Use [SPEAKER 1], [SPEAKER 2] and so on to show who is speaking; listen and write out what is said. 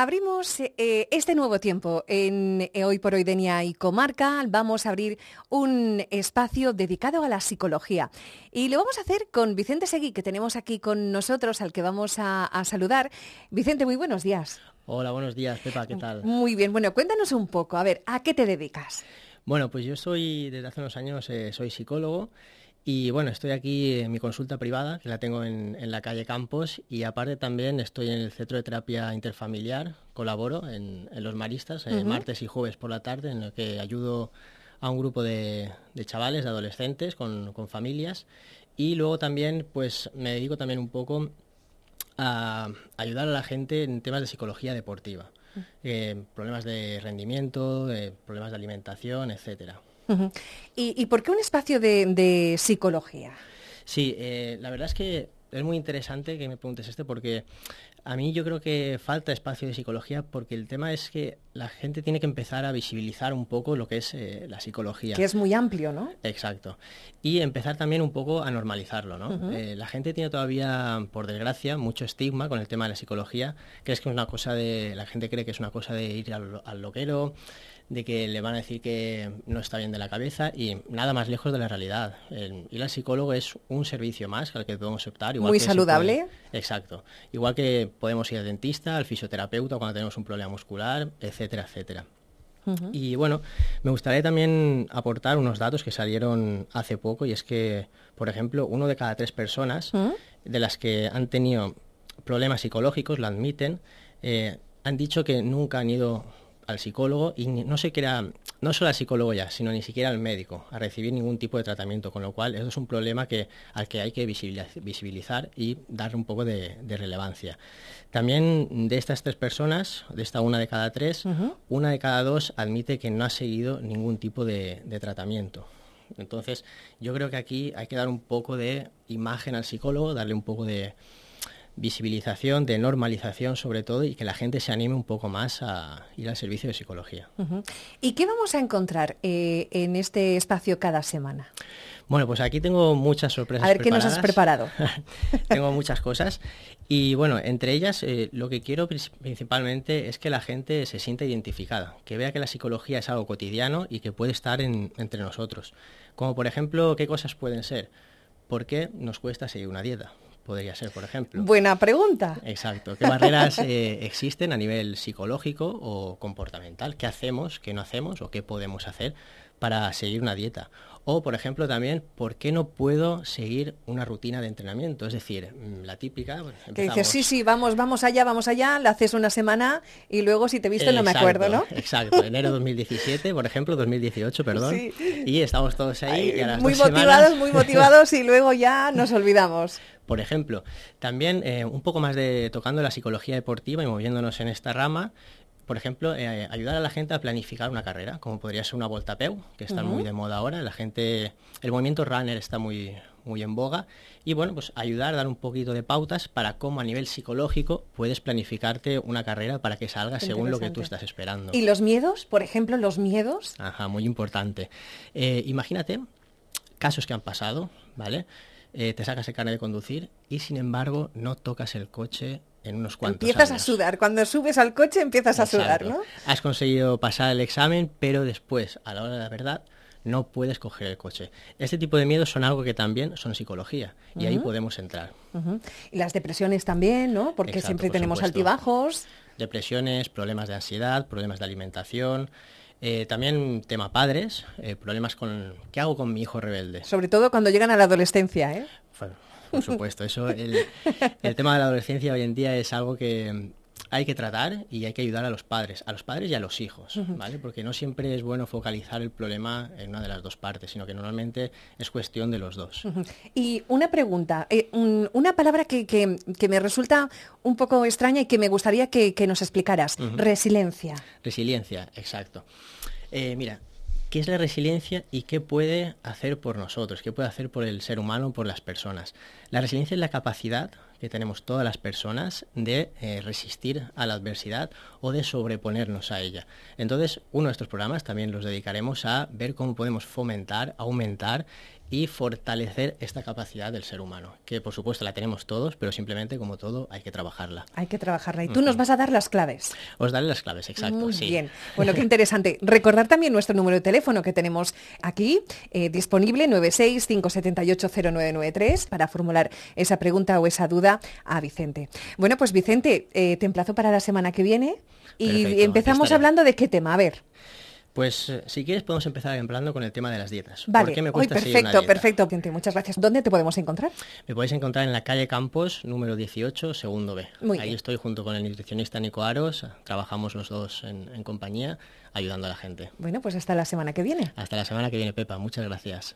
[SPEAKER 1] Abrimos eh, este nuevo tiempo en eh, Hoy por Hoy Denia y Comarca. Vamos a abrir un espacio dedicado a la psicología. Y lo vamos a hacer con Vicente Seguí, que tenemos aquí con nosotros, al que vamos a, a saludar. Vicente, muy buenos días.
[SPEAKER 2] Hola, buenos días, Pepa, ¿qué tal?
[SPEAKER 1] Muy bien, bueno, cuéntanos un poco, a ver, ¿a qué te dedicas?
[SPEAKER 2] Bueno, pues yo soy, desde hace unos años, eh, soy psicólogo y bueno, estoy aquí en mi consulta privada, que la tengo en, la calle Campos, y aparte también estoy en el Centro de Terapia Interfamiliar, colaboro en, los Maristas, eh, martes y jueves por la tarde, en el que ayudo a un grupo de, chavales, de adolescentes, con, familias, y luego también pues me dedico también un poco a ayudar a la gente en temas de psicología deportiva, eh, problemas de rendimiento, problemas de alimentación, etcétera.
[SPEAKER 1] ¿Y, por qué un espacio de, psicología?
[SPEAKER 2] Sí, eh, la verdad es que es muy interesante que me preguntes este porque a mí yo creo que falta espacio de psicología porque el tema es que la gente tiene que empezar a visibilizar un poco lo que es eh, la psicología.
[SPEAKER 1] Que es muy amplio, ¿no?
[SPEAKER 2] Exacto. Y empezar también un poco a normalizarlo, ¿no? Eh, la gente tiene todavía, por desgracia, mucho estigma con el tema de la psicología. Crees que es una cosa de... La gente cree que es una cosa de ir al, al loquero, de que le van a decir que no está bien de la cabeza y nada más lejos de la realidad. El, ir al psicólogo es un servicio más al que podemos optar.
[SPEAKER 1] Muy saludable.
[SPEAKER 2] exacto. Igual que podemos ir al dentista, al fisioterapeuta cuando tenemos un problema muscular, etcétera, etcétera. Y bueno, me gustaría también aportar unos datos que salieron hace poco y es que, por ejemplo, uno de cada tres personas de las que han tenido problemas psicológicos, lo admiten, eh, han dicho que nunca han ido al psicólogo y no se quiera, no solo al psicólogo ya, sino ni siquiera al médico a recibir ningún tipo de tratamiento, con lo cual eso es un problema que, al que hay que visibilizar y dar un poco de, relevancia. También de estas tres personas, de esta una de cada tres, una de cada dos admite que no ha seguido ningún tipo de tratamiento. Entonces, yo creo que aquí hay que dar un poco de imagen al psicólogo, darle un poco de, visibilización, de normalización sobre todo y que la gente se anime un poco más a ir al servicio de psicología.
[SPEAKER 1] ¿Y qué vamos a encontrar eh, en este espacio cada semana?
[SPEAKER 2] Bueno, pues aquí tengo muchas sorpresas.
[SPEAKER 1] A ver, ¿qué nos has preparado?
[SPEAKER 2] tengo muchas cosas y bueno, entre ellas eh, lo que quiero principalmente es que la gente se sienta identificada, que vea que la psicología es algo cotidiano y que puede estar entre nosotros. Como por ejemplo, ¿qué cosas pueden ser? ¿Por qué nos cuesta seguir una dieta? podría ser, por ejemplo?
[SPEAKER 1] Buena pregunta.
[SPEAKER 2] Exacto. ¿Qué barreras eh, existen a nivel psicológico o comportamental? ¿Qué hacemos, qué no hacemos o qué podemos hacer para seguir una dieta? O, por ejemplo, también, ¿por qué no puedo seguir una rutina de entrenamiento? Es decir, mm, la típica...
[SPEAKER 1] que dices, sí, sí, vamos, vamos allá, vamos allá, la haces una semana y luego si te viste no me acuerdo, ¿no?
[SPEAKER 2] Exacto, enero 2017, por ejemplo, 2018, perdón. Y estamos todos ahí.
[SPEAKER 1] muy motivados, muy motivados y luego ya nos olvidamos.
[SPEAKER 2] Por ejemplo, también eh, un poco más de tocando la psicología deportiva y moviéndonos en esta rama, por ejemplo, eh, ayudar a la gente a planificar una carrera, como podría ser una Volta Peu, que está muy de moda ahora. La gente, el movimiento runner está muy, muy en boga. Y bueno, pues ayudar, dar un poquito de pautas para cómo a nivel psicológico puedes planificarte una carrera para que salga según lo que tú estás esperando.
[SPEAKER 1] ¿Y los miedos? Por ejemplo, los miedos.
[SPEAKER 2] Ajá, muy importante. Eh, imagínate casos que han pasado, ¿vale? Eh, te sacas el carnet de conducir y sin embargo no tocas el coche en unos cuantos
[SPEAKER 1] Empiezas a sudar, cuando subes al coche empiezas a sudar, ¿no?
[SPEAKER 2] Has conseguido pasar el examen, pero después, a la hora de la verdad, no puedes coger el coche. Este tipo de miedos son algo que también son psicología y ahí podemos entrar.
[SPEAKER 1] Y las depresiones también, ¿no? Porque siempre tenemos altibajos.
[SPEAKER 2] Depresiones, problemas de ansiedad, problemas de alimentación, eh, también tema padres, eh, problemas con qué hago con mi hijo rebelde.
[SPEAKER 1] Sobre todo cuando llegan a la adolescencia, ¿eh?
[SPEAKER 2] Por supuesto, eso el, el tema de la adolescencia hoy en día es algo que hay que tratar y hay que ayudar a los padres, a los padres y a los hijos, ¿vale? Porque no siempre es bueno focalizar el problema en una de las dos partes, sino que normalmente es cuestión de los dos.
[SPEAKER 1] Y una pregunta, eh, una palabra que, me resulta un poco extraña y que me gustaría que, nos explicaras, resiliencia.
[SPEAKER 2] Resiliencia, exacto. Eh, mira, ¿Qué es la resiliencia y qué puede hacer por nosotros? ¿Qué puede hacer por el ser humano, por las personas? La resiliencia es la capacidad que tenemos todas las personas de eh, resistir a la adversidad o de sobreponernos a ella. Entonces, uno de estos programas también los dedicaremos a ver cómo podemos fomentar, aumentar y fortalecer esta capacidad del ser humano, que por supuesto la tenemos todos, pero simplemente como todo hay que trabajarla.
[SPEAKER 1] Hay que trabajarla. Y tú nos vas a dar las claves.
[SPEAKER 2] Os daré las claves, exacto.
[SPEAKER 1] Muy bien. Bueno, qué interesante. Recordar también nuestro número de teléfono que tenemos aquí, eh, disponible 965780993, para formular esa pregunta o esa duda a Vicente. Bueno, pues Vicente, eh, te emplazo para la semana que viene y empezamos hablando de qué tema. A ver.
[SPEAKER 2] Pues eh, si quieres podemos empezar hablando con el tema de las dietas.
[SPEAKER 1] Vale, ¿Por me cuesta perfecto, perfecto. Muchas gracias. ¿Dónde te podemos encontrar?
[SPEAKER 2] Me podéis encontrar en la calle Campos, número 18, segundo B. Ahí estoy junto con el nutricionista Nico Aros. Trabajamos los dos en compañía ayudando a la gente.
[SPEAKER 1] Bueno, pues hasta la semana que viene.
[SPEAKER 2] Hasta la semana que viene, Pepa. Muchas gracias.